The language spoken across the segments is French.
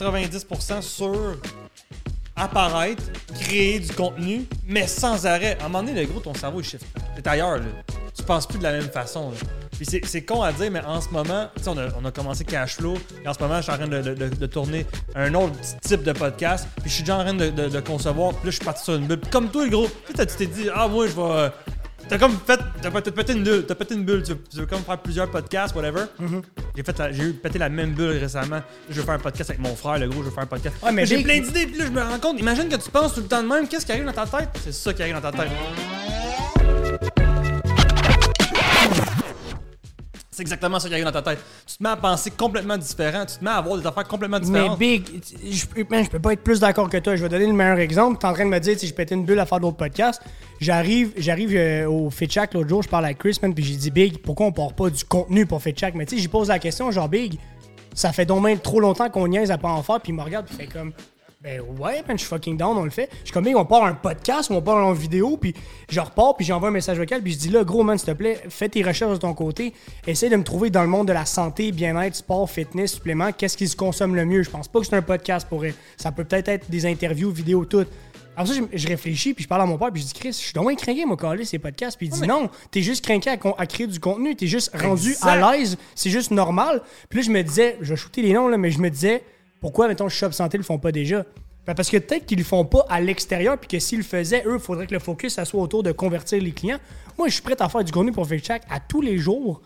90% sur apparaître, créer du contenu, mais sans arrêt. À un moment donné, le gros, ton cerveau, il shift. T'es ailleurs, là. Tu penses plus de la même façon. Puis c'est- con à dire, mais en ce moment, tu sais, on a, on a commencé Cashflow, et en ce moment, je suis en train de, de- tourner un autre type de podcast, puis je suis déjà en train de, concevoir, puis je suis parti sur une bulle. Comme toi, le gros, tu t'es dit, ah, moi, je vais. T'as comme fait. T'as pété une bulle. T'as pété une bulle. Tu veux, tu veux comme faire plusieurs podcasts, whatever. J'ai fait la- J'ai eu pété la même bulle récemment. Je veux faire un podcast avec mon frère, le gros, je veux faire un podcast. Ouais, mais j'ai plein d'idées, puis là, je me rends compte. Imagine que tu penses tout le temps de même. Qu'est-ce qui arrive dans ta tête? C'est ça qui arrive dans ta tête. C'est exactement ça qui arrive dans ta tête. Tu te mets à penser complètement différent. Tu te mets à avoir des affaires complètement Mais différentes. Big, je, man, je peux pas être plus d'accord que toi. Je vais donner le meilleur exemple. T'es en train de me dire, si je pétais une bulle à faire d'autres podcasts. J'arrive, j'arrive euh, au FitChack l'autre jour, je parle avec Chris, man, puis j'ai dit, Big, pourquoi on part pas du contenu pour FitChack? Mais tu sais, j'y pose la question, genre, Big, ça fait donc même trop longtemps qu'on niaise à pas en faire, puis il me regarde, puis il fait comme, ben ouais, man, je suis fucking down, on le fait. Je suis comme, on part un podcast, ou on part en vidéo, puis je repars, puis j'envoie un message vocal, puis je dis, là, gros, man, s'il te plaît, fais tes recherches de ton côté, essaie de me trouver dans le monde de la santé, bien-être, sport, fitness, supplément, qu'est-ce qui se consomme le mieux? Je pense pas que c'est un podcast pour elle. Ça peut peut-être être des interviews, vidéos, tout. Alors ça, je, réfléchis, puis je parle à mon père, puis je dis, Chris, je suis donc craqué, moi, caler ces podcasts. Puis il dit, non, t'es juste craqué à, créer du contenu, t'es juste rendu Exact. à l'aise, c'est juste normal. Puis là, je me disais, je vais shooter les noms, là, mais je me disais, pourquoi, mettons, Shop Santé le font pas déjà? Ben, parce que peut-être qu'ils le font pas à l'extérieur, puis que s'ils le faisaient, eux, il faudrait que le focus, ça soit autour de convertir les clients. Moi, je suis prêt à faire du contenu pour FaceCheck à tous les jours,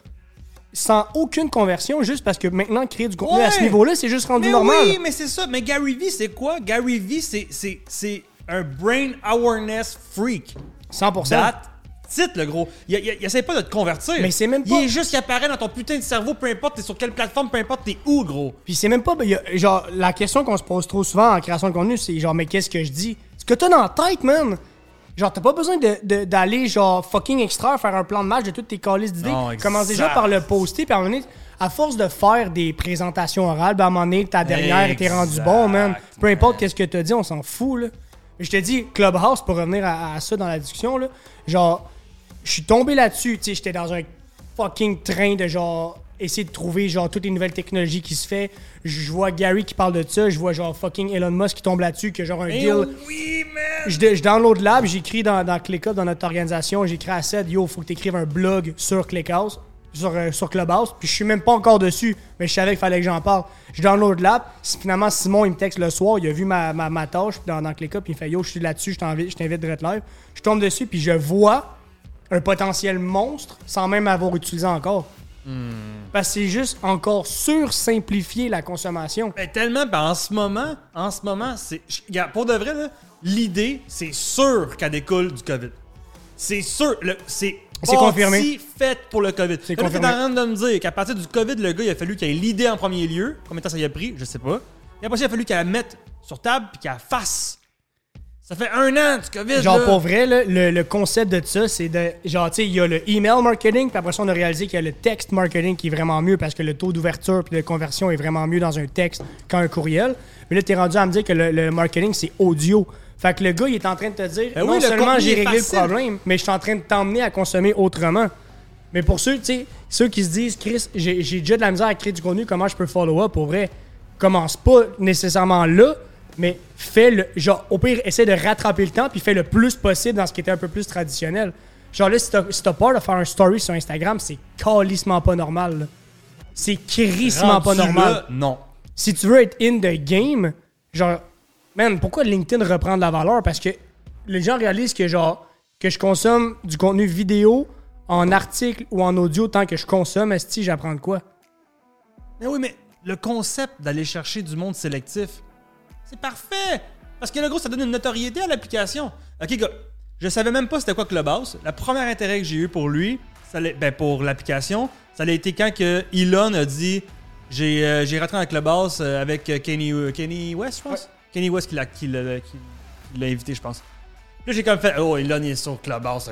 sans aucune conversion, juste parce que maintenant, créer du contenu à ce niveau-là, c'est juste rendu Mais normal. oui, mais c'est ça. Mais Gary Vee, c'est quoi? Gary Vee, c'est- un brain awareness freak. 100%. That titre, le gros. Il, il, il essaie pas de te convertir. Mais c'est même pas- Il est juste qu'il apparaît dans ton putain de cerveau, peu importe t'es sur quelle plateforme, peu importe t'es où, gros. Puis c'est même pas. ben, y a- genre, la question qu'on se pose trop souvent en création de contenu, c'est genre, mais qu'est-ce que je dis? Ce que t'as dans la tête, man! Genre, t'as pas besoin de- de- d'aller, genre, fucking extraire, faire un plan de match de toutes tes calices d'idées. Commence déjà par le poster, puis à un moment donné, à force de faire des présentations orales, ben à un moment donné, ta dernière était rendue bon, man. Peu importe qu'est-ce que t'as dit, on s'en fout, là. Je te dis, Clubhouse, pour revenir à, à ça dans la discussion, là, genre, je suis tombé là-dessus, tu sais, j'étais dans un fucking train de genre essayer de trouver genre toutes les nouvelles technologies qui se fait. Je vois Gary qui parle de ça, je vois genre fucking Elon Musk qui tombe là-dessus, que genre un Eh deal. oui, man! Je, je download l'app, j'écris dans, dans ClickUp, dans notre organisation, j'écris à Seth, yo, faut que tu écrives un blog sur ClickHouse, sur, euh, sur Clubhouse, puis je suis même pas encore dessus, mais je savais qu'il fallait que j'en parle. Je download si finalement Simon il me texte le soir, il a vu ma, ma, ma tâche dans, dans ClickUp, puis il fait yo, je suis là-dessus, je t'invite, je t'invite direct live. Je tombe dessus, puis je vois un potentiel monstre sans même avoir utilisé encore. Parce que c'est juste encore sur-simplifier la consommation. Ben, tellement, ben, en ce moment, en ce moment, c'est. Pour de vrai, l'idée, c'est sûr qu'elle découle du COVID. C'est sûr. C'est C'est confirmé. fait pour le COVID. C'est confirmé. en train de me dire qu'à partir du COVID, le gars, il a fallu qu'il ait l'idée en premier lieu. Combien de temps ça y a pris? Je sais pas. Et après il a fallu qu'elle la mette sur table puis qu'elle fasse. Ça fait un an du COVID. Genre, là. pour vrai, là, le, le concept de ça, c'est de. Genre, tu sais, il y a le email marketing, puis après ça, on a réalisé qu'il y a le text marketing qui est vraiment mieux parce que le taux d'ouverture puis de conversion est vraiment mieux dans un texte qu'un courriel. Mais là, t'es rendu à me dire que le, le marketing, c'est audio. Fait que le gars, il est en train de te dire, Ben non oui, seulement j'ai réglé facile. le problème, mais je suis en train de t'emmener à consommer autrement. Mais pour ceux, tu sais, ceux qui se disent, Chris, j'ai j'ai déjà de la misère à créer du contenu, comment je peux follow up? Pour vrai? Commence pas nécessairement là, mais fais le. Genre, au pire, essaie de rattraper le temps, puis fais le plus possible dans ce qui était un peu plus traditionnel. Genre là, si t'as si t'as peur de faire un story sur Instagram, c'est calissement pas normal. là. C'est crissement pas normal. là, non. Si tu veux être in the game, genre, man, pourquoi LinkedIn reprend de la valeur? Parce que les gens réalisent que, genre, que je consomme du contenu vidéo en article ou en audio tant que je consomme, est j'apprends de quoi? Mais oui, mais le concept d'aller chercher du monde sélectif, c'est parfait. Parce que le gros, ça donne une notoriété à l'application. Ok, gars, je savais même pas c'était quoi Clubhouse. La première intérêt que j'ai eu pour lui, ça ben pour l'application, ça a été quand que Elon a dit j'ai euh, rentré dans Clubhouse euh, avec euh, Kenny, Kenny West, je pense? Kenny West qui l'a qui l'a- qui l'a invité, je pense. Là, j'ai comme fait, oh, Elon, il est sur Clubhouse.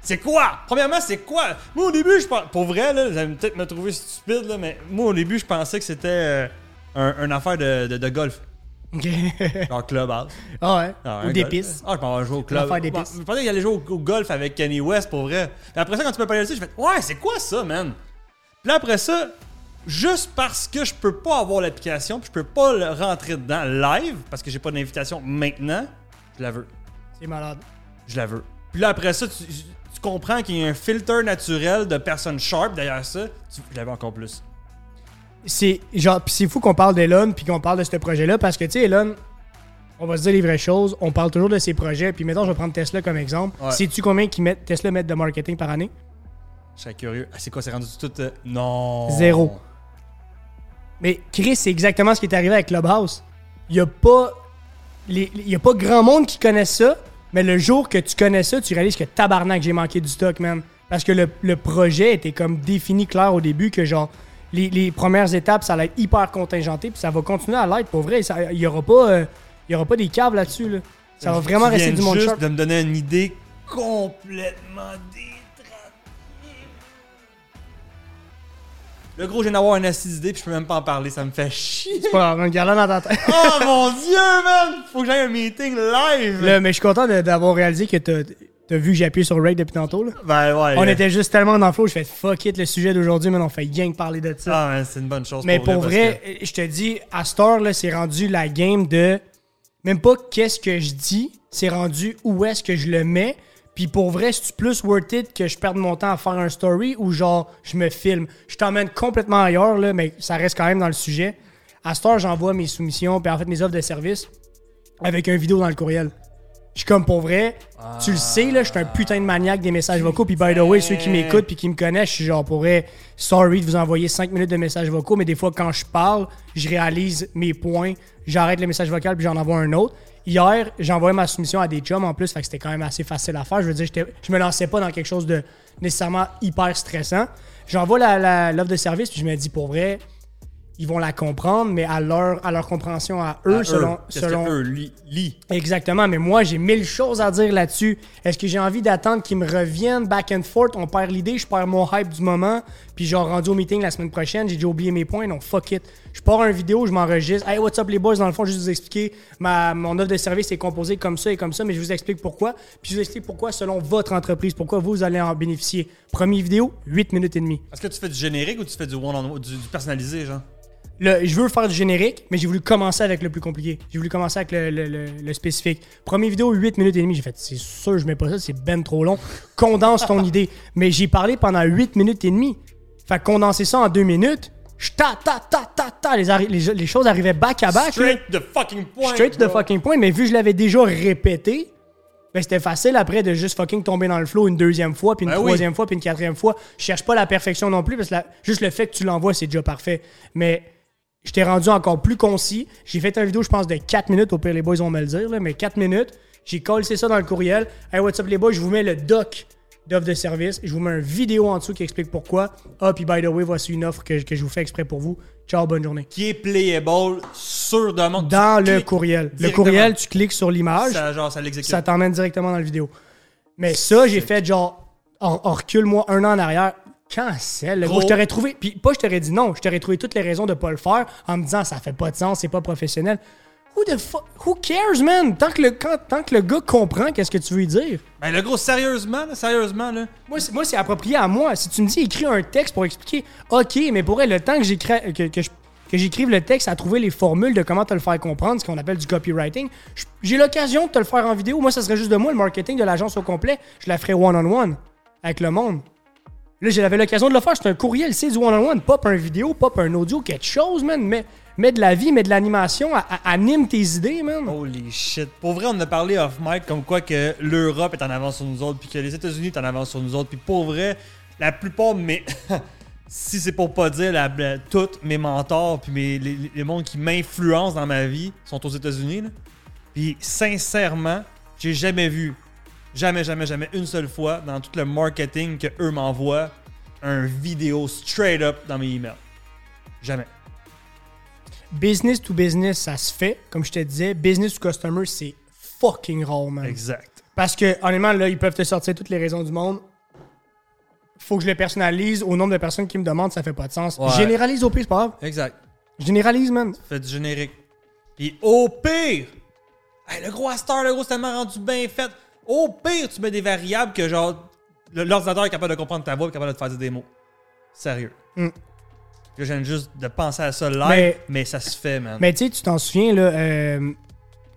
C'est quoi? Premièrement, c'est quoi? Moi, au début, je pense. Pour vrai, là, vous allez peut-être me trouver stupide, là, mais moi, au début, je pensais que c'était euh, un, une affaire de, de, de golf. Ok. Genre Clubhouse. ah ouais? Ah, ou d'épices. Ah, je pensais jouer au club. affaire d'épices. Bon, Je pensais qu'il allait jouer au, au golf avec Kenny West, pour vrai. Puis après ça, quand tu m'as parlé de ça, j'ai fait, ouais, c'est quoi ça, man? Puis là, après ça, juste parce que je peux pas avoir l'application, puis je peux pas le rentrer dedans live, parce que j'ai pas d'invitation maintenant, je la veux. C'est malade. Je la veux. Puis là, après ça, tu, tu comprends qu'il y a un filtre naturel de personnes sharp derrière ça. Tu, je la veux encore plus. C'est genre, c'est fou qu'on parle d'Elon puis qu'on parle de ce projet-là parce que, tu sais, Elon, on va se dire les vraies choses. On parle toujours de ses projets. Puis mettons, je vais prendre Tesla comme exemple. Ouais. Sais-tu combien qu'ils mettent, Tesla met de marketing par année? Je serais curieux. Ah, c'est quoi, c'est rendu tout. euh, non. Zéro. Mais Chris, c'est exactement ce qui est arrivé avec Clubhouse. Il y a pas. les- Il y a pas grand monde qui connaît ça, mais le jour que tu connais ça, tu réalises que tabarnak, j'ai manqué du stock, man. Parce que le, le projet était comme défini clair au début que genre. Les, les premières étapes, ça allait être hyper contingenté, puis ça va continuer à l'être pour vrai. Il y aura pas, euh, y aura pas des caves là-dessus. Là. Ça va vraiment rester du monde juste sharp. de me donner une idée complètement détraquée. Le gros, je viens d'avoir une assise d'idée, puis je peux même pas en parler, ça me fait chier. C'est pas grave, garde-la dans ta tête. oh mon dieu, man! Faut que j'aille un meeting live! Là, mais je suis content d'avoir réalisé que t'as as vu que j'ai appuyé sur Rake depuis tantôt. Là? Ben ouais. On était juste tellement dans le flow, je fais fuck it le sujet d'aujourd'hui, mais on fait rien que parler de ça. Ah, man, c'est une bonne chose. mais pour vrai, je te dis, à Star, là, c'est rendu la game de même pas qu'est-ce que je dis, c'est rendu où est-ce que je le mets. Puis pour vrai, c'est plus worth it que je perde mon temps à faire un story ou genre je me filme? Je t'emmène complètement ailleurs, là, mais ça reste quand même dans le sujet. À Star, j'envoie mes soumissions, puis en fait mes offres de service avec une vidéo dans le courriel. Je suis comme pour vrai, tu le sais, là, je suis un putain de maniaque des messages vocaux. Puis by the way, ceux qui m'écoutent puis qui me connaissent, je suis genre pour vrai, sorry de vous envoyer 5 minutes de messages vocaux, mais des fois quand je parle, je réalise mes points, j'arrête le message vocal puis j'en envoie un autre. Hier, envoyé ma soumission à des chums en plus, fait que c'était quand même assez facile à faire. Je veux dire, je me lançais pas dans quelque chose de nécessairement hyper stressant. J'envoie la- la- l'offre de service puis je me dis pour vrai, ils vont la comprendre, mais à leur, à leur compréhension à eux, À selon, Qu'est-ce selon, que eux li-? Exactement, mais moi, j'ai mille choses à dire là-dessus. Est-ce que j'ai envie d'attendre qu'ils me reviennent back and forth? On perd l'idée, je perds mon hype du moment. Puis genre, rendu au meeting la semaine prochaine, j'ai déjà oublié mes points, donc fuck it. Je pars une vidéo, je m'enregistre. Hey, what's up les boys? Dans le fond, juste vous expliquer, ma, mon offre de service est composée comme ça et comme ça, mais je vous explique pourquoi. Puis je vous explique pourquoi selon votre entreprise, pourquoi vous allez en bénéficier. Première vidéo, 8 minutes et demie. Est-ce que tu fais du générique ou tu fais du one-on-one, du, du personnalisé, genre? Le- je veux faire du générique, mais j'ai voulu commencer avec le plus compliqué. J'ai voulu commencer avec le, le- le- le spécifique. Première vidéo, 8 minutes et demie. J'ai fait, c'est sûr, je mets pas ça, c'est ben trop long. Condense ton idée. Mais j'ai parlé pendant 8 minutes et demie. Fait que condenser ça en 2 minutes, je ta ta ta ta ta, les, arri- les, les choses arrivaient back à back. là. Straight the fucking point! Straight to the fucking point, mais vu que je l'avais déjà répété, ben c'était facile après de juste fucking tomber dans le flow une deuxième fois, puis une Ben oui. troisième fois, puis une quatrième fois. Je cherche pas la perfection non plus, parce que la- juste le fait que tu l'envoies, c'est déjà parfait. Mais je t'ai rendu encore plus concis. J'ai fait une vidéo, je pense, de 4 minutes, au pire les boys vont me le dire, là, mais 4 minutes. J'ai collé ça dans le courriel. Hey, what's up les boys, je vous mets le doc d'offre de service. Je vous mets une vidéo en dessous qui explique pourquoi. Ah, puis by the way, voici une offre que, que je vous fais exprès pour vous. Ciao, bonne journée. Qui est playable sur demande. Dans Tu le courriel. Le courriel, tu cliques sur l'image Ça, genre, ça l'exécute. ça t'emmène directement dans la vidéo. Mais ça, j'ai fait genre, on, on recule moi un an en arrière. Cancel. Gros. je t'aurais trouvé. Puis pas, je t'aurais dit non. Je t'aurais trouvé toutes les raisons de pas le faire en me disant ça fait pas de sens, c'est pas professionnel. Who the fuck? Who cares, man? Tant que le, quand- tant que le gars comprend qu'est-ce que tu veux dire? Ben, le gros, sérieusement, là, sérieusement, là. Moi, c'est, moi, c'est approprié à moi. Si tu me dis écris un texte pour expliquer, ok, mais pour elle, le temps que, j'écris, que, que, je- que j'écrive le texte à trouver les formules de comment te le faire comprendre, ce qu'on appelle du copywriting, j'ai l'occasion de te le faire en vidéo. Moi, ça serait juste de moi, le marketing de l'agence au complet. Je la ferais one-on-one avec le monde. Là, j'avais l'occasion de le faire. C'est un courriel, c'est du one-on-one. Pop un vidéo, pop un audio, quelque chose, man. Mets, mets de la vie, mets de l'animation, anime tes idées, man. Holy shit. Pour vrai, on a parlé off mic comme quoi que l'Europe est en avance sur nous autres, puis que les États-Unis sont en avance sur nous autres. Puis pour vrai, la plupart mes. si c'est pour pas dire la, mes mentors, puis mes, les, les- mondes qui m'influencent dans ma vie sont aux États-Unis. Puis sincèrement, j'ai jamais vu, jamais, jamais, jamais, une seule fois dans tout le marketing que eux m'envoient un vidéo straight up dans mes emails. Jamais. Business to business, ça se fait. Comme je te disais, business to customer, c'est fucking rare, man. Exact. Parce que, honnêtement, là, ils peuvent te sortir toutes les raisons du monde. Faut que je le personnalise au nombre de personnes qui me demandent, ça fait pas de sens. Ouais. Généralise au pire, c'est pas grave. Exact. Généralise, man. Fait du générique. Puis au pire, hey, le gros Astar, le gros, c'est tellement rendu bien fait. Au pire, tu mets des variables que genre l'ordinateur est capable de comprendre ta voix et capable de te faire dire des mots. Sérieux. Mm. Je viens juste de penser à ça live, Mais- mais, ça se fait, man. Mais tu sais, tu t'en souviens, là, euh,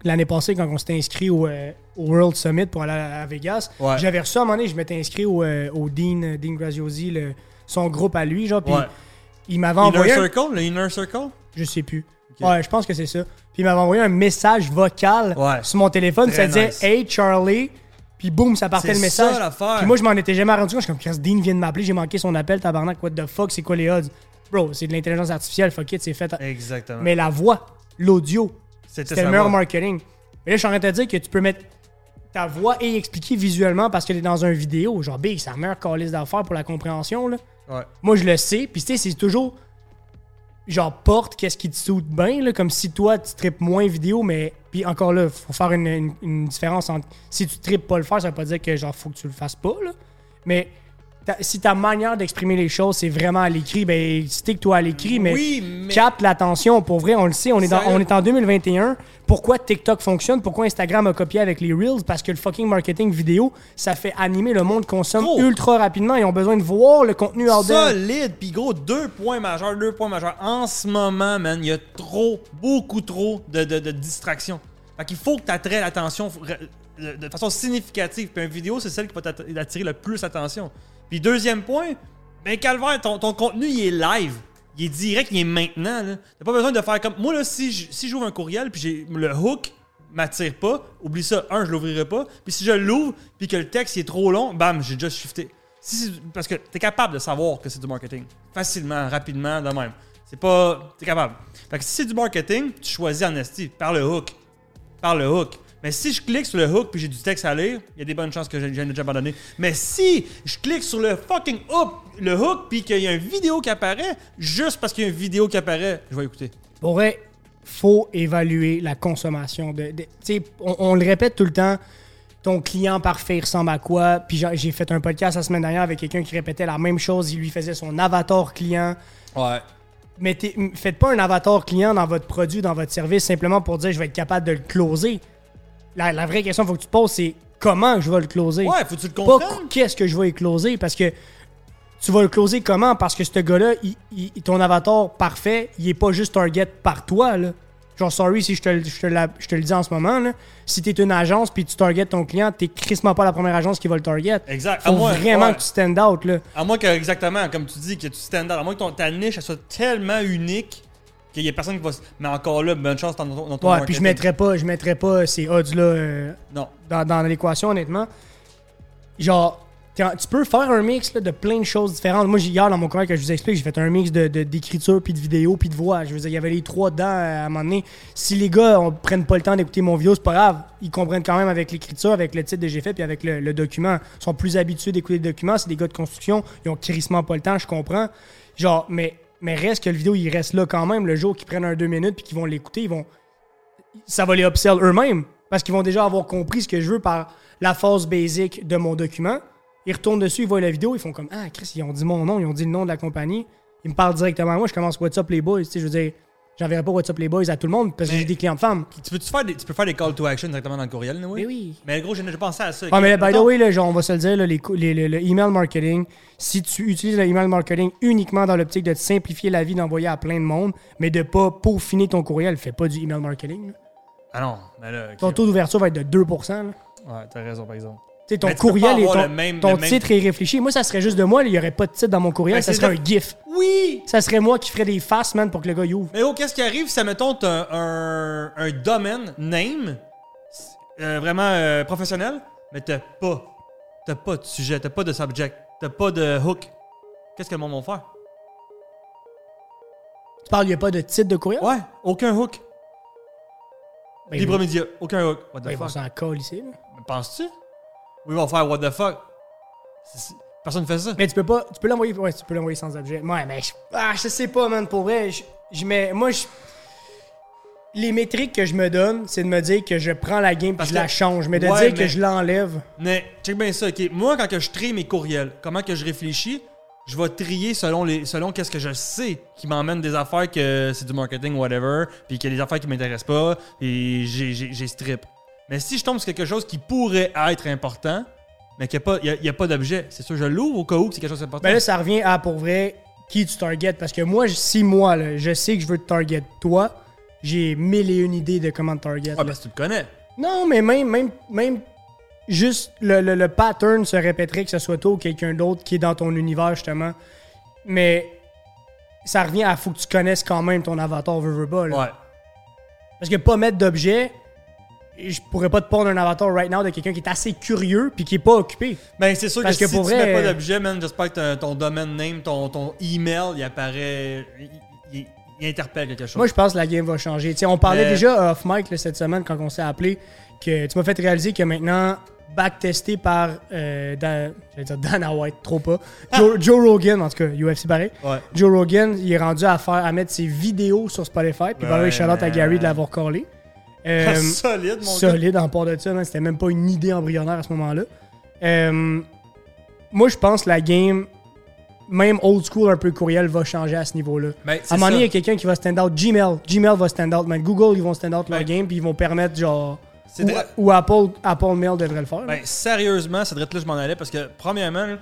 l'année passée, quand on s'était inscrit au, euh, au World Summit pour aller à, à Vegas, Ouais. j'avais reçu à un moment donné, je m'étais inscrit au, euh, au Dean, Dean Graziosi, le- son groupe à lui, genre, puis Ouais. il m'avait Inner envoyé. un- Circle? Le Inner Circle? Je sais plus. Ouais, je pense que c'est ça. Puis il m'avait envoyé un message vocal Ouais. sur mon téléphone, ça Très disait nice. Hey Charlie, puis boum, ça partait C'est le message. ça, l'affaire. Puis moi, je m'en étais jamais rendu compte. Je suis comme, Chris Dean vient de m'appeler, j'ai manqué son appel, tabarnak, what the fuck, c'est quoi les odds? Bro, c'est de l'intelligence artificielle, fuck it, c'est fait. Exactement. Mais la voix, l'audio, C'était c'était sa le meilleur voix. marketing. Mais là, je suis en train de te dire que tu peux mettre ta voix et expliquer visuellement parce que t'es dans une vidéo. Genre, big, c'est la meilleure calice d'affaires pour la compréhension, là. Ouais. Moi, je le sais. Puis, tu sais, c'est toujours. Genre, porte qu'est-ce qui te saute bien, là. Comme si toi, tu tripes moins vidéo, mais. Puis encore là, faut faire une, une- une différence entre. Si tu tripes pas le faire, ça veut pas dire que, genre, faut que tu le fasses pas, là. Mais. Si ta manière d'exprimer les choses, c'est vraiment à l'écrit, ben, stick-toi à l'écrit, mais Oui, mais- capte l'attention. Pour vrai, on le sait, on est, dans, on est en 2021. Pourquoi TikTok fonctionne? Pourquoi Instagram a copié avec les Reels? Parce que le fucking marketing vidéo, ça fait animer le monde consomme Gros. ultra rapidement. Ils ont besoin de voir le contenu there. Solide, puis gros, deux points majeurs, deux points majeurs. En ce moment, man, il y a trop, beaucoup trop de, de, de distractions. Fait qu'il faut que tu attraies l'attention de façon significative. Puis une vidéo, c'est celle qui va attirer le plus l'attention. Puis deuxième point, ben calvaire, ton, contenu, il est live. Il est direct, il est maintenant. T'as pas besoin de faire comme... Moi, là, si j'ouvre un courriel, puis le hook m'attire pas, oublie ça, un, je l'ouvrirai pas. Puis si je l'ouvre, puis que le texte il est trop long, bam, j'ai déjà shifté. Parce que t'es capable de savoir que c'est du marketing. Facilement, rapidement, de même. C'est pas... T'es capable. Fait que si c'est du marketing, tu choisis en par le hook. Par le hook. Mais si je clique sur le hook puis j'ai du texte à lire, il y a des bonnes chances que j'ai déjà abandonné. Mais si je clique sur le fucking hook, le hook puis qu'il y a une vidéo qui apparaît, juste parce qu'il y a une vidéo qui apparaît, je vais écouter. Pour vrai, faut évaluer la consommation. De, de- on, on le répète tout le temps. Ton client parfait ressemble à quoi? Puis j'ai fait un podcast la semaine dernière avec quelqu'un qui répétait la même chose. Il lui faisait son avatar client. Ouais. Mettez, faites pas un avatar client dans votre produit, dans votre service, simplement pour dire je vais être capable de le closer. La, la vraie question qu'il faut que tu te poses, c'est comment je vais le closer? Ouais, faut que tu le pas comprennes. qu'est-ce que je vais y closer parce que tu vas le closer comment? Parce que ce gars-là ton avatar parfait il est pas juste target par toi là genre sorry si je te, le- je te, la- je te le dis en ce moment là si t'es une agence puis tu target ton client t'es crissement pas la première agence qui va le target Exact. À faut moins- vraiment ouais. que tu stand out là À moins que, exactement, comme tu dis, que tu stand out. À moins que ton, ta niche elle soit tellement unique qu'il y ait personne qui va. se- Mais encore là, bonne chance dans ton, dans ton ouais puis je mettrais pas je mettrais pas ces odds là Non. dans, dans l'équation, honnêtement. Genre, tu peux faire un mix là, de plein de choses différentes. Moi, hier, dans mon courriel que je vous explique, j'ai fait un mix de, de- d'écriture, puis de vidéo, puis de voix. Je veux dire, il y avait les trois dedans euh, à un moment donné. Si les gars ne prennent pas le temps d'écouter mon vidéo, c'est pas grave. Ils comprennent quand même avec l'écriture, avec le titre que j'ai fait, puis avec le, le document. Ils sont plus habitués d'écouter le document. C'est des gars de construction. Ils ont crissement pas le temps, je comprends. Genre, mais, mais reste que le vidéo, il reste là quand même. Le jour qu'ils prennent un deux minutes, puis qu'ils vont l'écouter, ils vont ça va les upsell eux-mêmes parce qu'ils vont déjà avoir compris ce que je veux par la phase basic de mon document. Ils retournent dessus, ils voient la vidéo, ils font comme Ah, Chris, ils ont dit mon nom, ils ont dit le nom de la compagnie. Ils me parlent directement à moi, je commence What's up les boys. Tu sais, je veux dire, j'enverrai pas What's up les boys à tout le monde parce que j'ai des clients de femmes. Tu peux, -tu faire des, tu peux faire des call to action directement dans le courriel, oui? Mais oui. Mais gros, déjà pensé à ça. Ah, mais by the way, là, genre, on va se le dire, là, les, les- le, email marketing, si tu utilises le email marketing uniquement dans l'optique de te simplifier la vie, d'envoyer à plein de monde, mais de pas peaufiner ton courriel, fais pas du email marketing. là. Ah non, mais là. Ton taux d'ouverture va être de 2%. là. Ouais, t'as raison, par exemple. Tu sais, ton courriel et ton, le même- ton le même- titre est réfléchi. Moi, ça serait juste de moi. Il n'y aurait pas de titre dans mon courriel. Ben, ça serait de- un GIF. Oui! Ça serait moi qui ferais des faces, man, pour que le gars y ouvre. Mais oh, qu'est-ce qui arrive si, mettons, t'as un, un domaine, name, euh, vraiment euh, professionnel, mais t'as pas. T'as pas de sujet, t'as pas de subject, t'as pas de hook. Qu'est-ce que le monde va faire? Tu parles, il n'y a pas de titre de courriel? Ouais, aucun hook. Ben, Libre média, aucun hook. What the ben, fuck? s'en coller ici. là. Penses-tu? Oui, ils vont faire what the fuck. Personne ne fait ça. Mais tu peux pas. Tu peux l'envoyer. Ouais, tu peux l'envoyer sans objet. Ouais, mais je, ah, je sais pas, man. Pour vrai, je, je mets. Moi, je. Les métriques que je me donne, c'est de me dire que je prends la game Parce je la que- change. Mais de Ouais, dire que je l'enlève. Mais check bien ça, ok. Moi, quand que je trie mes courriels, comment que je réfléchis, je vais trier selon les selon qu'est-ce que je sais qui m'emmène des affaires que c'est du marketing, whatever, puis qu'il y a des affaires qui m'intéressent pas, et j'ai strip. Mais si je tombe sur quelque chose qui pourrait être important, mais qu'il n'y a, pas- il y a- pas d'objet, c'est sûr, je l'ouvre au cas où que c'est quelque chose d'important. Ben là, ça revient à, pour vrai, qui tu target? Parce que moi, si moi, là, je sais que je veux te target toi, j'ai mille et une idées de comment te target. Ah, parce que tu te connais. Non, mais même, même, même juste le, le- le pattern se répéterait que ce soit toi ou quelqu'un d'autre qui est dans ton univers, justement. Mais ça revient à faut que tu connaisses quand même ton avatar, veux, veux pas. là. Ouais. Parce que pas mettre d'objet, je pourrais pas te pondre un avatar right now de quelqu'un qui est assez curieux puis qui est pas occupé. Ben, c'est sûr Parce que, que si pour tu vrai, mets pas euh, d'objet, man, j'espère que ton- domaine name, ton, ton email, il apparaît. Il, il- il interpelle quelque chose. Moi, je pense que la game va changer. On parlait Mais- déjà off mic là, cette semaine quand on s'est appelé que tu m'as fait réaliser que maintenant, backtesté par euh, Dan, j'allais dire Dana White, trop pas. Joe, Joe Rogan, en tout cas, UFC pareil. Ouais. Joe Rogan, il est rendu à faire à mettre ses vidéos sur Spotify. Puis Ouais, ouais, shout out à. Gary de l'avoir collé. Euh, Solide, mon gars. solide en part de ça, man. C'était même pas une idée embryonnaire à ce moment-là. Euh, moi, je pense que la game, même old school, un peu courriel, va changer à ce niveau-là. Ben, À un moment donné, il y a quelqu'un qui va stand out. Gmail. Gmail va stand out, man. Google, ils vont stand out leur Ben, game, puis ils vont permettre, genre. Ou, Apple, Apple Mail devrait le faire. Ben, sérieusement, c'est là je m'en allais parce que, premièrement, là,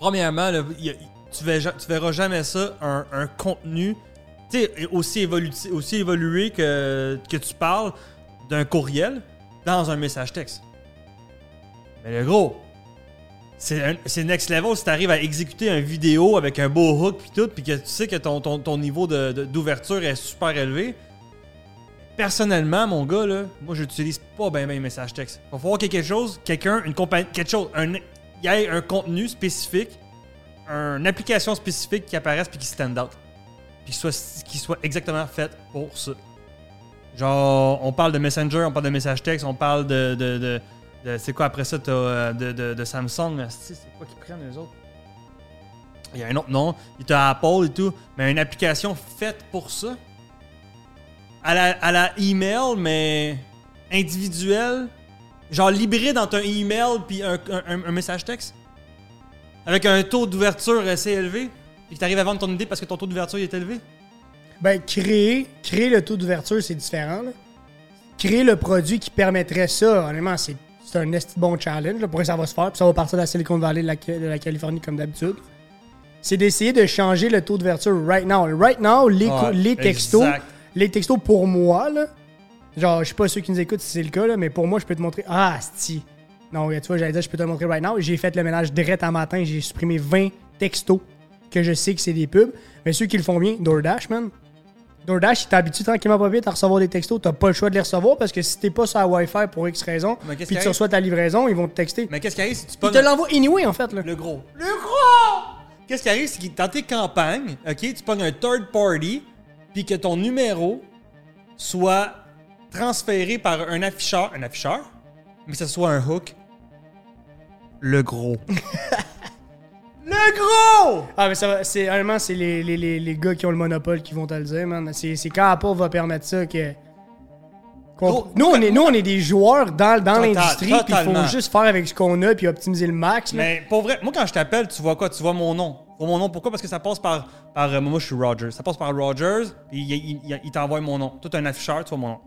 premièrement, là, il y a- tu, verras, tu verras jamais ça, un, un contenu aussi, évolué que, tu parles d'un courriel dans un message texte. Mais le gros, c'est un- next level si tu arrives à exécuter une vidéo avec un beau hook puis tout, puis que tu sais que ton, ton, niveau de- de- d'ouverture est super élevé. Personnellement, mon gars, là, moi, j'utilise pas bien ben les messages textes. Il va falloir quelque chose, quelqu'un, une compagnie, quelque chose, un, il y un contenu spécifique, une application spécifique qui apparaisse puis qui stand out. Puis soit, qui soit exactement faite pour ça. Genre, on parle de Messenger, on parle de message texte, on parle de. de, de- c'est quoi après ça, t'as euh, de, de, Samsung, c'est quoi qu'ils prennent les autres? Il y a un autre nom, il y a Apple et tout, mais une application faite pour ça. À la, à la email, mais individuelle. Genre libéré dans ton email puis un, un- un message texte. Avec un taux d'ouverture assez élevé. Puis que t'arrives à vendre ton idée parce que ton taux d'ouverture est élevé? Ben, créer, créer le taux d'ouverture, c'est différent. là. Créer le produit qui permettrait ça, honnêtement, c'est c'est un bon challenge. Là, pour que ça va se faire. Puis ça va partir de la Silicon Valley, de la, de la Californie, comme d'habitude. C'est d'essayer de changer le taux d'ouverture right now. Right now, les, Ouais, les textos, exact. les textos pour moi, là, genre, je sais pas ceux qui nous écoutent si c'est le cas, là, mais pour moi, je peux te montrer. Ah, sti. Non, tu vois, j'allais dire, je peux te montrer right now. J'ai fait le ménage direct à matin. J'ai supprimé 20 textos que je sais que c'est des pubs. Mais ceux qui le font bien, DoorDash, man. DoorDash, il t'habitue tranquillement pas vite à recevoir des textos. T'as pas le choix de les recevoir parce que si t'es pas sur la Wi-Fi pour X raison, puis tu reçois ta livraison, ils vont te texter. Mais qu'est-ce qui arrive si tu Ils pognes te l'envoient anyway, en fait. Là. le gros? Le gros! Qu'est-ce qui arrive c'est que dans tes campagnes, ok, tu pognes un third party, puis que ton numéro soit transféré par un afficheur, un afficheur, mais que ce soit un hook. Le gros. le gros! Ah, mais ça va, c'est, honnêtement, c'est les, les, les, les gars qui ont le monopole qui vont te le dire, man. C'est, c'est quand Apple va permettre ça que. qu'on- nous, on est, nous, on est des joueurs dans, dans Total- l'industrie, puis il faut juste faire avec ce qu'on a, puis optimiser le max. là. Mais pour vrai, moi quand je t'appelle, tu vois quoi? Tu vois mon nom. Mon nom, pourquoi? Parce que ça passe par. par euh, moi, je suis Rogers. Ça passe par Rogers, puis il, il- il- il t'envoie mon nom. Toi, t'as un afficheur, tu vois mon nom.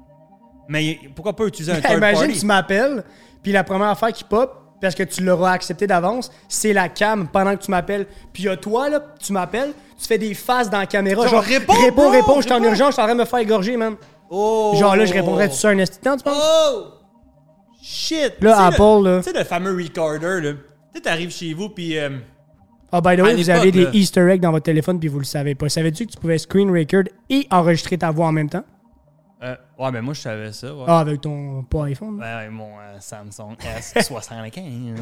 Mais pourquoi pas utiliser un third Imagine, party? tu m'appelles, puis la première affaire qui pop, parce que tu l'auras accepté d'avance, c'est la cam pendant que tu m'appelles. Puis a toi, là, tu m'appelles, tu fais des faces dans la caméra. Genre, Genre, réponds, réponds, réponds, je suis en urgence, je suis en train de me faire égorger, man. Oh! Genre là, je répondrais tout ça un instant, tu penses? Oh! Shit! Là, Apple, le- là. Tu sais, le fameux recorder, là. Tu sais, t'arrives chez vous, puis. euh, Ah, by the way, À vous avez des là. Easter eggs dans votre téléphone, puis vous le savez pas. Savais-tu que tu pouvais screen record et enregistrer ta voix en même temps? Euh, ouais, ben moi, je savais ça. Ouais. Ah, avec ton. pas iPhone? Ouais, ouais, mon euh, Samsung S75.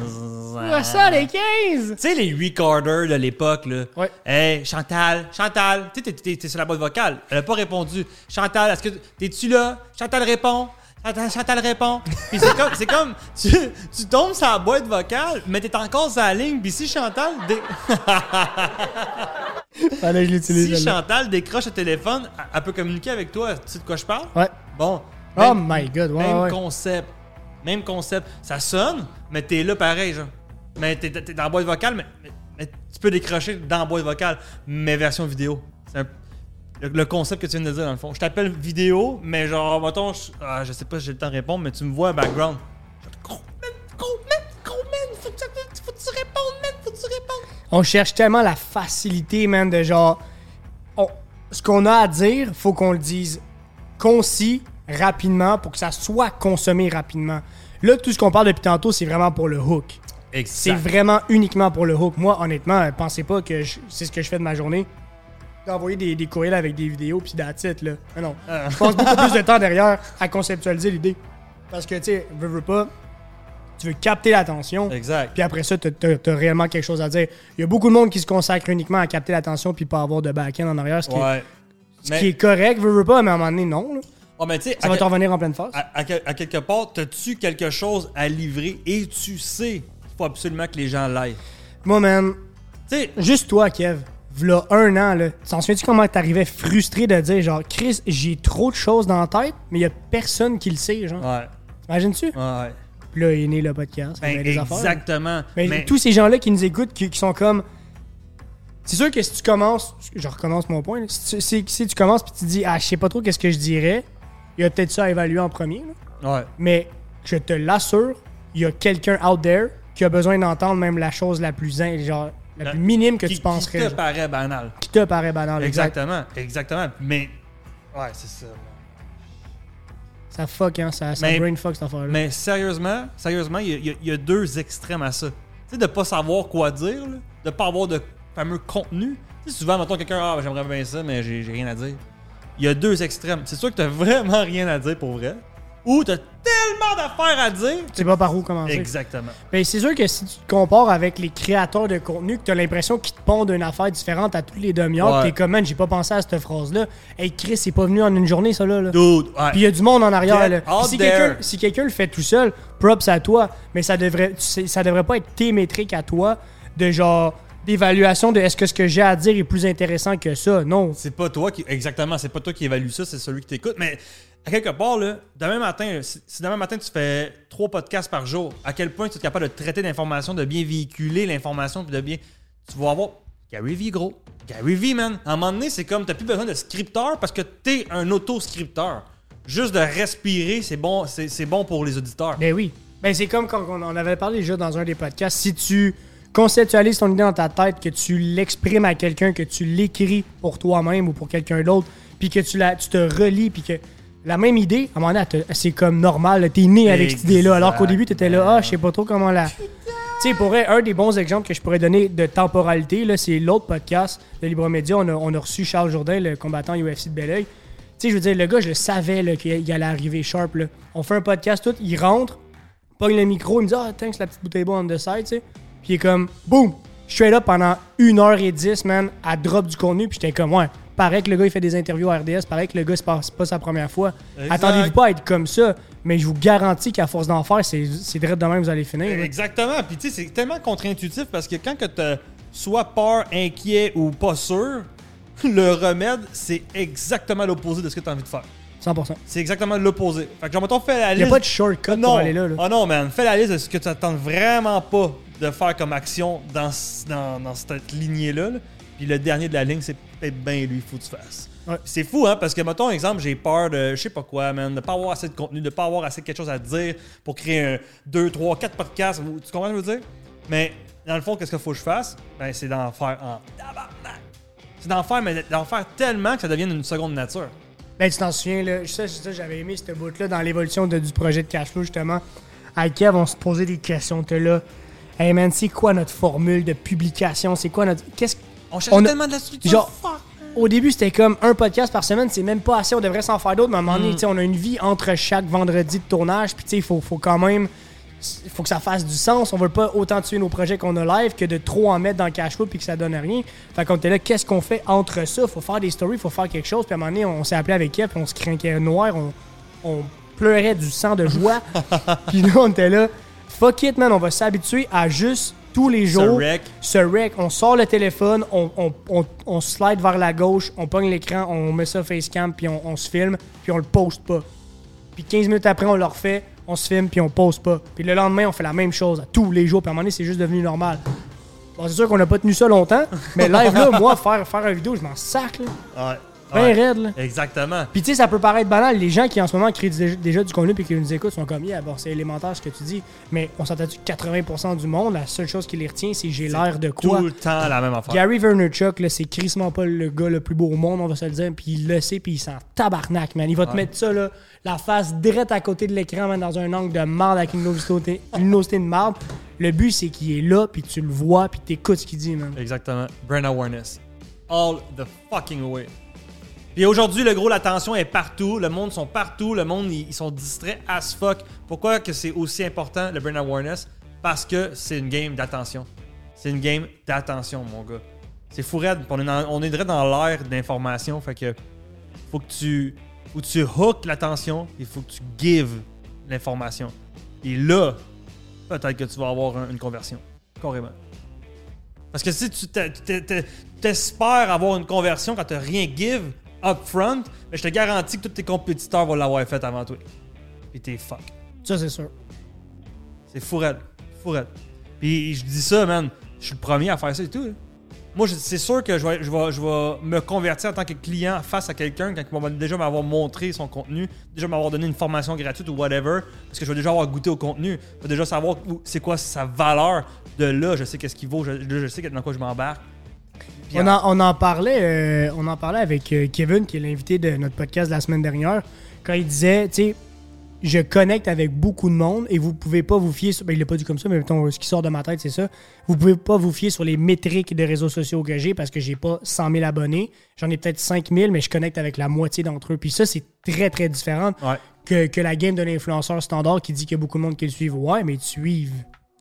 Ah, ça, les 15! Tu sais, les recorders de l'époque, là. Ouais. Hey, Chantal, Chantal, tu sais, t'es sur la boîte vocale. Elle a pas répondu. Chantal, est-ce que t'es-tu là? Chantal répond. Chantal, Chantal répond. Puis c'est comme, c'est comme tu, tu tombes sur la boîte vocale, mais t'es encore sur la ligne. Puis si Chantal, dé- que je l'utilise. si. Chantal décroche le téléphone, elle- peut communiquer avec toi. Tu sais de quoi je parle? Ouais. Bon. Oh Même- my god, ouais, même ouais. concept. Même concept. Ça sonne, mais t'es là pareil, genre. Mais t'es, t'es dans la boîte vocale, mais, mais- mais tu peux décrocher dans la boîte vocale, mais version vidéo. C'est un- le, le concept que tu viens de dire, dans le fond. Je t'appelle vidéo, mais genre, mettons, je, ah, je sais pas si j'ai le temps de répondre, mais tu me vois background. Gros, man, gros, man, gros, man, faut que, tu- faut que tu répondes, man, faut que tu répondes. On cherche tellement la facilité, man, de genre. on- ce qu'on a à dire, faut qu'on le dise concis, rapidement, pour que ça soit consommé rapidement. Là, tout ce qu'on parle depuis tantôt, c'est vraiment pour le hook. C'est vraiment uniquement pour le hook. Moi, honnêtement, pensez pas que c'est ce que je fais de ma journée. D'envoyer des, des courriels avec des vidéos puis it, là. Mais non. Ah. Je passe beaucoup plus de temps derrière à conceptualiser l'idée. Parce que, tu sais, veux, veux pas, tu veux capter l'attention. Exact. Puis après ça, t'as- t'as t'as réellement quelque chose à dire. Il y a beaucoup de monde qui se consacre uniquement à capter l'attention puis pas avoir de back-end en arrière, ce qui, est, Ouais. ce Mais, qui est correct, veux, veux pas, mais à un moment donné, non. là. oh, mais tu Ça va t'en revenir en pleine face. à- à quel- à quelque part, t'as-tu quelque chose à livrer? Et tu sais qu'il faut absolument que les gens l'aillent. Moi, man, Tu sais, juste toi, Kev, v'là un an, là, t'en souviens-tu comment t'arrivais frustré de dire, genre, Chris, j'ai trop de choses dans la tête, mais il y a personne qui le sait, genre? ouais. Imagines-tu? Ouais. Puis là, il est né le podcast. Ben, des affaires. exactement. Mais, Mais- tous ces gens-là qui nous écoutent, qui, qui sont comme. C'est sûr que si tu commences, je recommence mon point, là. si, tu, si- si tu commences puis tu dis, ah, je sais pas trop qu'est-ce que je dirais, il y a peut-être ça à évaluer en premier, là. Ouais. mais je te l'assure, il y a quelqu'un out there qui a besoin d'entendre même la chose la plus, in- genre, la plus minime que qui, tu penserais, Qui te genre, paraît banal. qui te paraît banal. exact. Exactement. Exactement. Mais. Ouais, c'est ça. Ça fuck, hein, ça, ça Mais- brain fuck cette affaire-là. Mais sérieusement, sérieusement, il y, a- y y deux extrêmes à ça. Tu sais, de pas savoir quoi dire, là, de pas avoir de fameux contenu. Tu sais, souvent, mettons quelqu'un, ah, j'aimerais bien ça, mais j'ai j'ai rien à dire. Il y a deux extrêmes. C'est sûr que t'as vraiment rien à dire pour vrai. Ou t'as tellement d'affaires à dire. Tu sais pas par où commencer. Exactement. Ben, c'est sûr que si tu te compares avec les créateurs de contenu, que tu as l'impression qu'ils te pondent une affaire différente à toutes les demi-heures, Ouais. t'es comme, man, j'ai pas pensé à cette phrase-là. Hey, Chris, c'est pas venu en une journée, ça là. là. Dude, ouais. Puis il y a du monde en arrière. Get Là. Si there. quelqu'un si quelqu'un le fait tout seul, props à toi, mais ça devrait, tu sais, ça devrait pas être tes métriques à toi de genre d'évaluation de est-ce que ce que j'ai à dire est plus intéressant que ça. Non. C'est pas toi qui. Exactement, c'est pas toi qui évalue ça, c'est celui qui t'écoute. Mais à quelque part, là, demain matin, si, demain matin tu fais trois podcasts par jour, à quel point tu es capable de traiter l'information, de bien véhiculer l'information, puis de bien. Tu vas avoir Gary V, gros. Gary V, man. À un moment donné, c'est comme t'as plus besoin de scripteur parce que t'es un auto-scripteur. Juste de respirer, c'est bon, bon pour les auditeurs. Ben oui. Ben c'est comme quand on en avait parlé déjà dans un des podcasts. Si tu conceptualises ton idée dans ta tête, que tu l'exprimes à quelqu'un, que tu l'écris pour toi-même ou pour quelqu'un d'autre, puis que tu, la, tu te relis, puis que la même idée, à un moment donné, c'est comme normal. là. T'es né avec cette idée-là, alors qu'au début, t'étais là, ah, je sais pas trop comment la... Tu sais, pour un des bons exemples que je pourrais donner de temporalité, là, c'est l'autre podcast de Libre Média. On a, on a reçu Charles Jourdain, le combattant UFC de Belleuil. Tu sais, je veux dire, le gars, je le savais là, qu'il il allait arriver sharp. Là. On fait un podcast, tout, il rentre, pogne le micro, il me dit Ah, thanks, la petite bouteille on the side, tu sais. Puis il est comme, boum, straight up pendant 1h10, man, à drop du contenu. Puis j'étais comme, ouais, pareil que le gars, il fait des interviews à RDS, pareil que le gars, c'est pas, pas sa première fois. Attendez-vous pas à être comme ça, mais je vous garantis qu'à force d'en faire, c'est c'est direct de même que vous allez finir. là. Exactement. Puis tu sais, c'est tellement contre-intuitif parce que quand que t'as soit peur, inquiet ou pas sûr, le remède, c'est exactement l'opposé de ce que tu as envie de faire. 100%. C'est exactement l'opposé. Fait que genre, mettons, fais la Il n'y liste. a pas de shortcut non. pour aller là. là. Oh non, man. Fais la liste de ce que tu attends vraiment pas de faire comme action dans, dans cette lignée-là. là. Puis le dernier de la ligne, c'est peut-être bien lui, il faut que tu fasses. Ouais. C'est fou, hein, parce que, mettons, exemple, j'ai peur de, je sais pas quoi, man, de pas avoir assez de contenu, de pas avoir assez de quelque chose à dire pour créer un 2, 3, 4 podcasts. Tu comprends ce que je veux dire? Mais, dans le fond, qu'est-ce qu'il faut que je fasse? Ben, c'est d'en faire en. C'est d'en faire, mais d'en faire tellement que ça devienne une seconde nature. Ben, tu t'en souviens, là. Ça, ça, j'avais aimé ce bout-là dans l'évolution du projet de Cashflow, justement. Avec Kev, on se posait des questions. T'es là. Hey man, c'est quoi notre formule de publication? C'est quoi notre. Qu'est-ce On cherche On a- tellement de la structure. Genre, au début, c'était comme un podcast par semaine, c'est même pas assez, on devrait s'en faire d'autres, mais à un moment donné, Mm. tu sais, on a une vie entre chaque vendredi de tournage, puis tu sais, il faut, faut quand même. Il faut que ça fasse du sens. On veut pas autant tuer nos projets qu'on a live que de trop en mettre dans le cash flow puis que ça donne rien. Fait qu'on était là, qu'est-ce qu'on fait entre ça? Faut faire des stories, faut faire quelque chose. Puis à un moment donné, on s'est appelé avec Kev, puis on se craquait noir, on, on pleurait du sang de joie. puis là, on était là, fuck it, man, on va s'habituer à juste tous les jours rec. se rec, on sort le téléphone, on, on, on, on slide vers la gauche, on pogne l'écran, on met ça facecam, puis on, on se filme, puis on le poste pas. Puis 15 minutes après, on le refait, on se filme, puis on poste pas. Puis le lendemain, on fait la même chose à tous les jours, puis à un moment donné, c'est juste devenu normal. Bon, c'est sûr qu'on n'a pas tenu ça longtemps, mais live là, moi, faire, faire une vidéo, je m'en sac, là. Ouais. Ben raide, là. Exactement. Puis tu sais, ça peut paraître banal. Les gens qui en ce moment créent déjà, déjà du contenu puis qui nous écoutent sont comme, yeah, bon, c'est élémentaire ce que tu dis. Mais on s'entend que 80% du monde, la seule chose qui les retient, c'est j'ai l'air de quoi? Tout le temps la même affaire. Gary Vaynerchuk, là, c'est crissement pas le gars le plus beau au monde, on va se le dire. Puis il le sait, puis il s'en tabarnak, man. Il va te mettre ça, là, la face direct à côté de l'écran, man, dans un angle de marde avec une luminosité de marde. Le but, c'est qu'il est là, puis tu le vois, puis t'écoutes ce qu'il dit, man. Exactement. Brain awareness. All the fucking way. Puis aujourd'hui, le gros, l'attention est partout. Le monde sont partout. Le monde, ils sont distraits as fuck. Pourquoi que c'est aussi important, le brain awareness? Parce que c'est une game d'attention. C'est une game d'attention, mon gars. C'est fou raide. On est, dans, on est dans l'ère d'information. Fait que faut que tu, faut que tu hook l'attention. Il faut que tu give l'information. Et là, peut-être que tu vas avoir un- une conversion. Carrément. Parce que si tu t'es- t'es- t'es- t'espères avoir une conversion quand tu rien give upfront, mais je te garantis que tous tes compétiteurs vont l'avoir fait avant toi. Puis t'es fuck. Ça, c'est sûr. C'est fourette. Fourette. Puis je dis ça, man. Je suis le premier à faire ça et tout. là. Moi, c'est sûr que je vais, je, vais, je vais me convertir en tant que client face à quelqu'un quand il va déjà m'avoir montré son contenu, déjà m'avoir donné une formation gratuite ou whatever, parce que je vais déjà avoir goûté au contenu. Je vais déjà savoir c'est quoi sa valeur de là. Je sais qu'est-ce qu'il vaut. Je, je- je sais dans quoi je m'embarque. On en, on en parlait, euh, on en parlait avec euh, Kevin, qui est l'invité de notre podcast de la semaine dernière, quand il disait, tu sais, je connecte avec beaucoup de monde et vous pouvez pas vous fier sur. Ben, il l'a pas dit comme ça, mais mettons, ce qui sort de ma tête, c'est ça. Vous pouvez pas vous fier sur les métriques de réseaux sociaux que j'ai parce que j'ai pas 100 000 abonnés. J'en ai peut-être 5 000, mais je connecte avec la moitié d'entre eux. Puis ça, c'est très, très différent Ouais. que, que la game de l'influenceur standard qui dit qu'il y a beaucoup de monde qui le suivent. Ouais, mais ils te suivent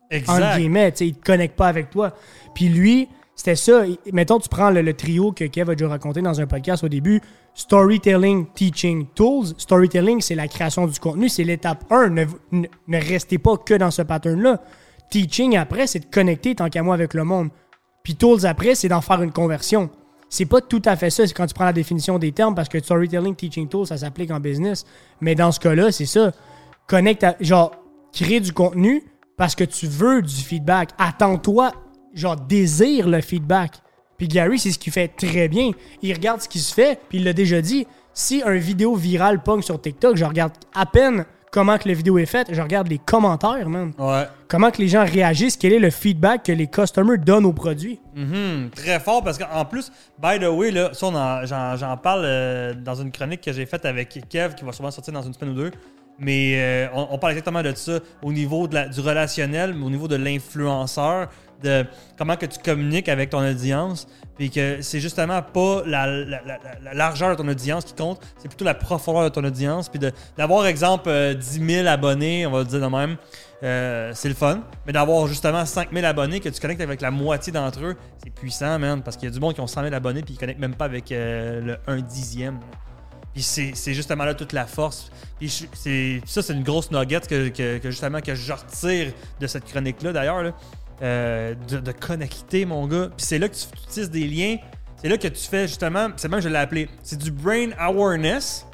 entre Exact. guillemets, tu sais, il te connecte pas avec toi. Puis lui, c'était ça. Mettons, tu prends le, trio que Kev a déjà raconté dans un podcast au début. Storytelling, Teaching, Tools. Storytelling, c'est la création du contenu. C'est l'étape 1. Ne, restez pas que dans ce pattern-là. Teaching, après, c'est de connecter tant qu'à moi avec le monde. Puis Tools, après, c'est d'en faire une conversion. C'est pas tout à fait ça, c'est quand tu prends la définition des termes, parce que storytelling, teaching tools, ça s'applique en business. Mais dans ce cas-là, c'est ça. Connecte à, genre, créer du contenu parce que tu veux du feedback. Attends-toi, genre, désire le feedback. Puis Gary, c'est ce qu'il fait très bien. Il regarde ce qui se fait, puis il l'a déjà dit. Si un vidéo virale pogne sur TikTok, je regarde à peine comment que la vidéo est faite, je regarde les commentaires, man. Ouais. Comment que les gens réagissent, quel est le feedback que les customers donnent au produit. Mhm, très fort parce qu'en plus, by the way, là, ça, j'en, j'en parle euh, dans une chronique que j'ai faite avec Kev qui va sûrement sortir dans une semaine ou deux. Mais euh, on, on parle exactement de ça au niveau de la- du relationnel, mais au niveau de l'influenceur, de comment que tu communiques avec ton audience. Puis que c'est justement pas la, la- la- la- la largeur de ton audience qui compte, c'est plutôt la profondeur de ton audience. Puis d'avoir, exemple, euh, 10 000 abonnés, on va dire de même, euh, c'est le fun. Mais d'avoir justement 5 000 abonnés, que tu connectes avec la moitié d'entre eux, c'est puissant, man. Parce qu'il y a du monde qui ont 100 000 abonnés puis ils connectent même pas avec euh, le 1 dixième. Puis c'est justement là toute la force. Puis ça, c'est une grosse nugget que, justement que je retire de cette chronique-là, d'ailleurs. Euh, de, de connecter, mon gars. Puis c'est là que tu, tisses des liens. C'est là que tu fais justement, c'est même je l'ai appelé, c'est du brain awareness,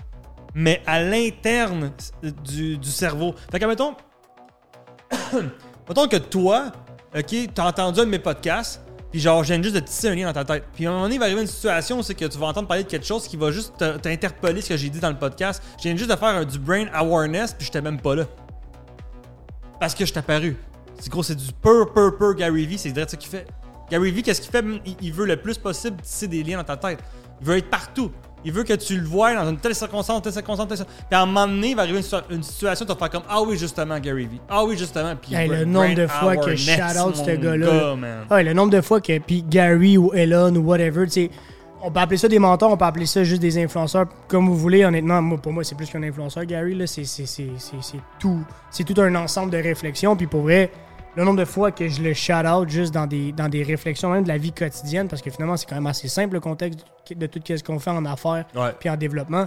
mais à l'interne du, cerveau. Fait que, mettons, mettons que toi, ok, t'as entendu un de mes podcasts, puis genre, viens juste de tisser un lien dans ta tête. Puis à un moment donné, il va arriver une situation où c'est que tu vas entendre parler de quelque chose qui va juste te- t'interpeller ce que j'ai dit dans le podcast. Viens juste de faire du brain awareness, puis j'étais même pas là. Parce que je t'ai apparu. C'est gros, c'est du pur, pur, pur Gary Vee, c'est direct ça qu'il fait. Gary Vee, qu'est-ce qu'il fait? Il, il veut le plus possible tisser des liens dans ta tête. Il veut être partout. Il veut que tu le vois dans une telle circonstance, telle circonstance, telle circonstance. Puis à un moment donné, il va arriver une, une situation, tu vas faire comme Ah oui, justement, Gary Vee. Ah oui, justement. Puis Hey, le nombre de fois que awareness, shout-out ce gars-là. gars. Ouais, le nombre de fois que puis Gary ou Elon ou whatever, tu sais, on peut appeler ça des mentors, on peut appeler ça juste des influenceurs, comme vous voulez. Honnêtement, moi, pour moi, c'est plus qu'un influenceur, Gary. C'est tout, c'est tout un ensemble de réflexions. Puis pour vrai, le nombre de fois que je le shout out juste dans des, dans des réflexions même de la vie quotidienne, parce que finalement, c'est quand même assez simple le contexte de tout ce qu'on fait en affaires Ouais. puis en développement.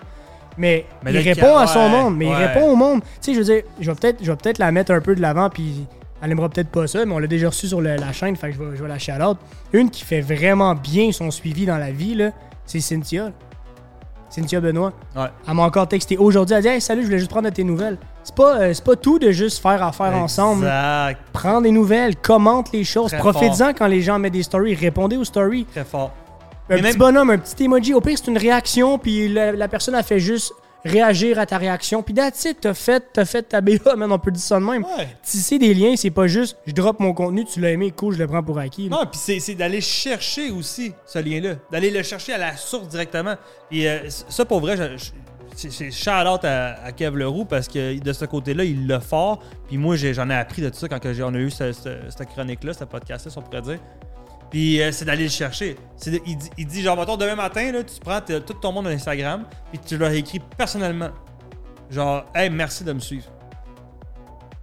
Mais, Mais il répond à son ouais, monde, mais il répond au monde. Tu sais, je veux dire, je vais peut-être, je vais peut-être la mettre un peu de l'avant, puis elle aimera peut-être pas ça, mais on l'a déjà reçu sur le- la chaîne, fait que je vais, je vais la shout out. Une qui fait vraiment bien son suivi dans la vie, c'est Cynthia. Cynthia Benoît. Ouais. Elle m'a encore texté aujourd'hui. Elle dit Hey, salut, je voulais juste prendre de tes nouvelles. C'est pas, euh, c'est pas tout de juste faire affaire ensemble. Exact. Prends des nouvelles, commente les choses, Très profite-en quand les gens mettent des stories, répondez aux stories. Très fort. Un Mais petit même- bonhomme, un petit emoji. Au pire, c'est une réaction, puis la, la personne a fait juste réagir à ta réaction. Puis that's it, t'as fait, t'as fait ta BA, man, on peut dire ça de même. Ouais. Tisser des liens, c'est pas juste je drop mon contenu, tu l'as aimé, cool, je le prends pour acquis. là. Non, puis c'est, c'est d'aller chercher aussi ce lien-là. D'aller le chercher à la source directement. Et euh, ça, pour vrai, je- je- c'est, shout-out à, à Kev Leroux parce que de ce côté-là, il l'a fort. Puis moi, j'en ai appris de tout ça quand que on a eu ce- ce- cette chronique-là, ce podcast-là, si on pourrait dire. Puis euh, c'est d'aller le chercher. De- il, dit, il dit, genre, mettons, demain matin, là, tu prends tout ton monde Instagram, puis tu leur écris personnellement. Genre, hey, merci de me suivre.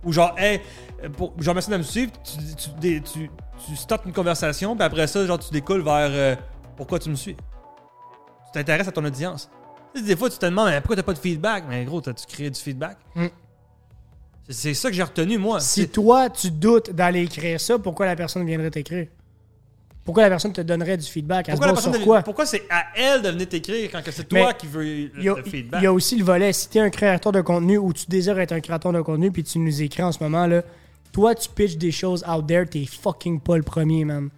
Ou genre, hey, euh, pour, genre, merci de me suivre, tu, tu, tu, tu startes une conversation, puis après ça, genre, tu découles vers euh, pourquoi tu me suis. Tu t'intéresses à ton audience. Tu sais, des fois, tu te demandes, mais pourquoi t'as pas de feedback? Mais gros, t'as-tu créé du feedback? Mm. C'est- ça que j'ai retenu, moi. Si toi, tu doutes d'aller écrire ça, pourquoi la personne viendrait t'écrire? Pourquoi la personne te donnerait du feedback? Elle se Pourquoi, la sur quoi? pourquoi c'est à elle de venir t'écrire quand c'est Mais toi qui veux le, a, feedback? il y a aussi le volet, si tu es un créateur de contenu ou tu désires être un créateur de contenu puis tu nous écris en ce moment, là, toi, tu pitches des choses out there, t'es fucking pas le premier, man.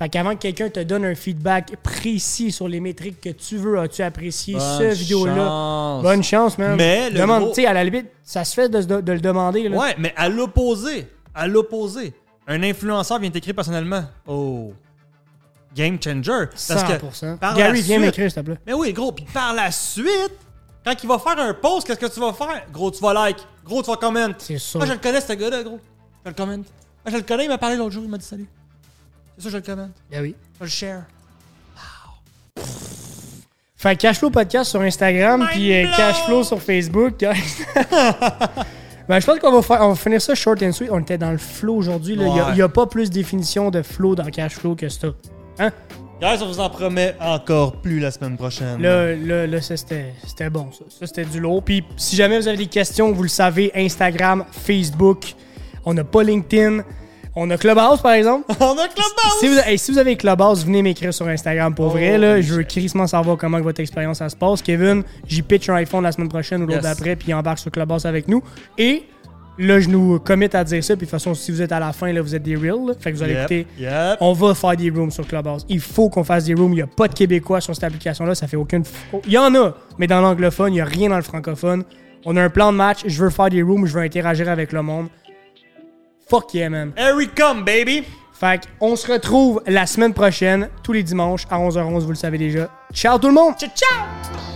Fait qu'avant que quelqu'un te donne un feedback précis sur les métriques que tu veux, as-tu apprécié Bonne ce vidéo-là? Bonne chance, man. Mais le Demande, gros- tu sais, à la limite, ça se fait de, le demander, là. Ouais, mais à l'opposé. À l'opposé. Un influenceur vient t'écrire personnellement. Oh. Game changer. Parce 100%. que par Gary, viens m'écrire, s'il te plaît. Mais oui, gros. Puis par la suite, quand il va faire un post, qu'est-ce que tu vas faire? Gros, tu vas like. Gros, tu vas comment? C'est sûr. Moi, je le connais, ce gars-là, gros. Je le commente. Moi, je le connais, il m'a parlé l'autre jour, il m'a dit salut. C'est ça, je le commente. Ben oui. Je le share. Fait que Cashflow Podcast sur Instagram, puis euh! Cashflow sur Facebook. ben, je pense qu'on va, faire, on va finir ça short and sweet. On était dans le flow aujourd'hui. Il Ouais. n'y a, pas plus de définition de flow dans Cashflow que ça. Hein? Guys, on vous en promet encore plus la semaine prochaine. Là, là, là ça, c'était c'était bon. Ça, ça c'était du lourd. Puis si jamais vous avez des questions, vous le savez, Instagram, Facebook. On n'a pas LinkedIn. On a Clubhouse, par exemple. on a Clubhouse! Si vous, hey, si vous avez Clubhouse, venez m'écrire sur Instagram pour Oh, vrai. Là, oui, je veux crissement savoir comment que votre expérience ça se passe. Kevin, j'y pitch un iPhone la semaine prochaine ou l'autre Yes. d'après, puis il embarque sur Clubhouse avec nous. Et là, je nous commit à dire ça. Puis de toute façon, si vous êtes à la fin, là, vous êtes des real. là. Fait que vous allez Yep, écouter. yep. On va faire des rooms sur Clubhouse. Il faut qu'on fasse des rooms. Il n'y a pas de Québécois sur cette application-là. Ça fait aucune. f- Il y en a, mais dans l'anglophone, il n'y a rien dans le francophone. On a un plan de match. Je veux faire des rooms. Je veux interagir avec le monde. Fuck yeah, man. Here we come, baby! Fait on se retrouve la semaine prochaine, tous les dimanches à 11h11, vous le savez déjà. Ciao tout le monde! Ciao, ciao!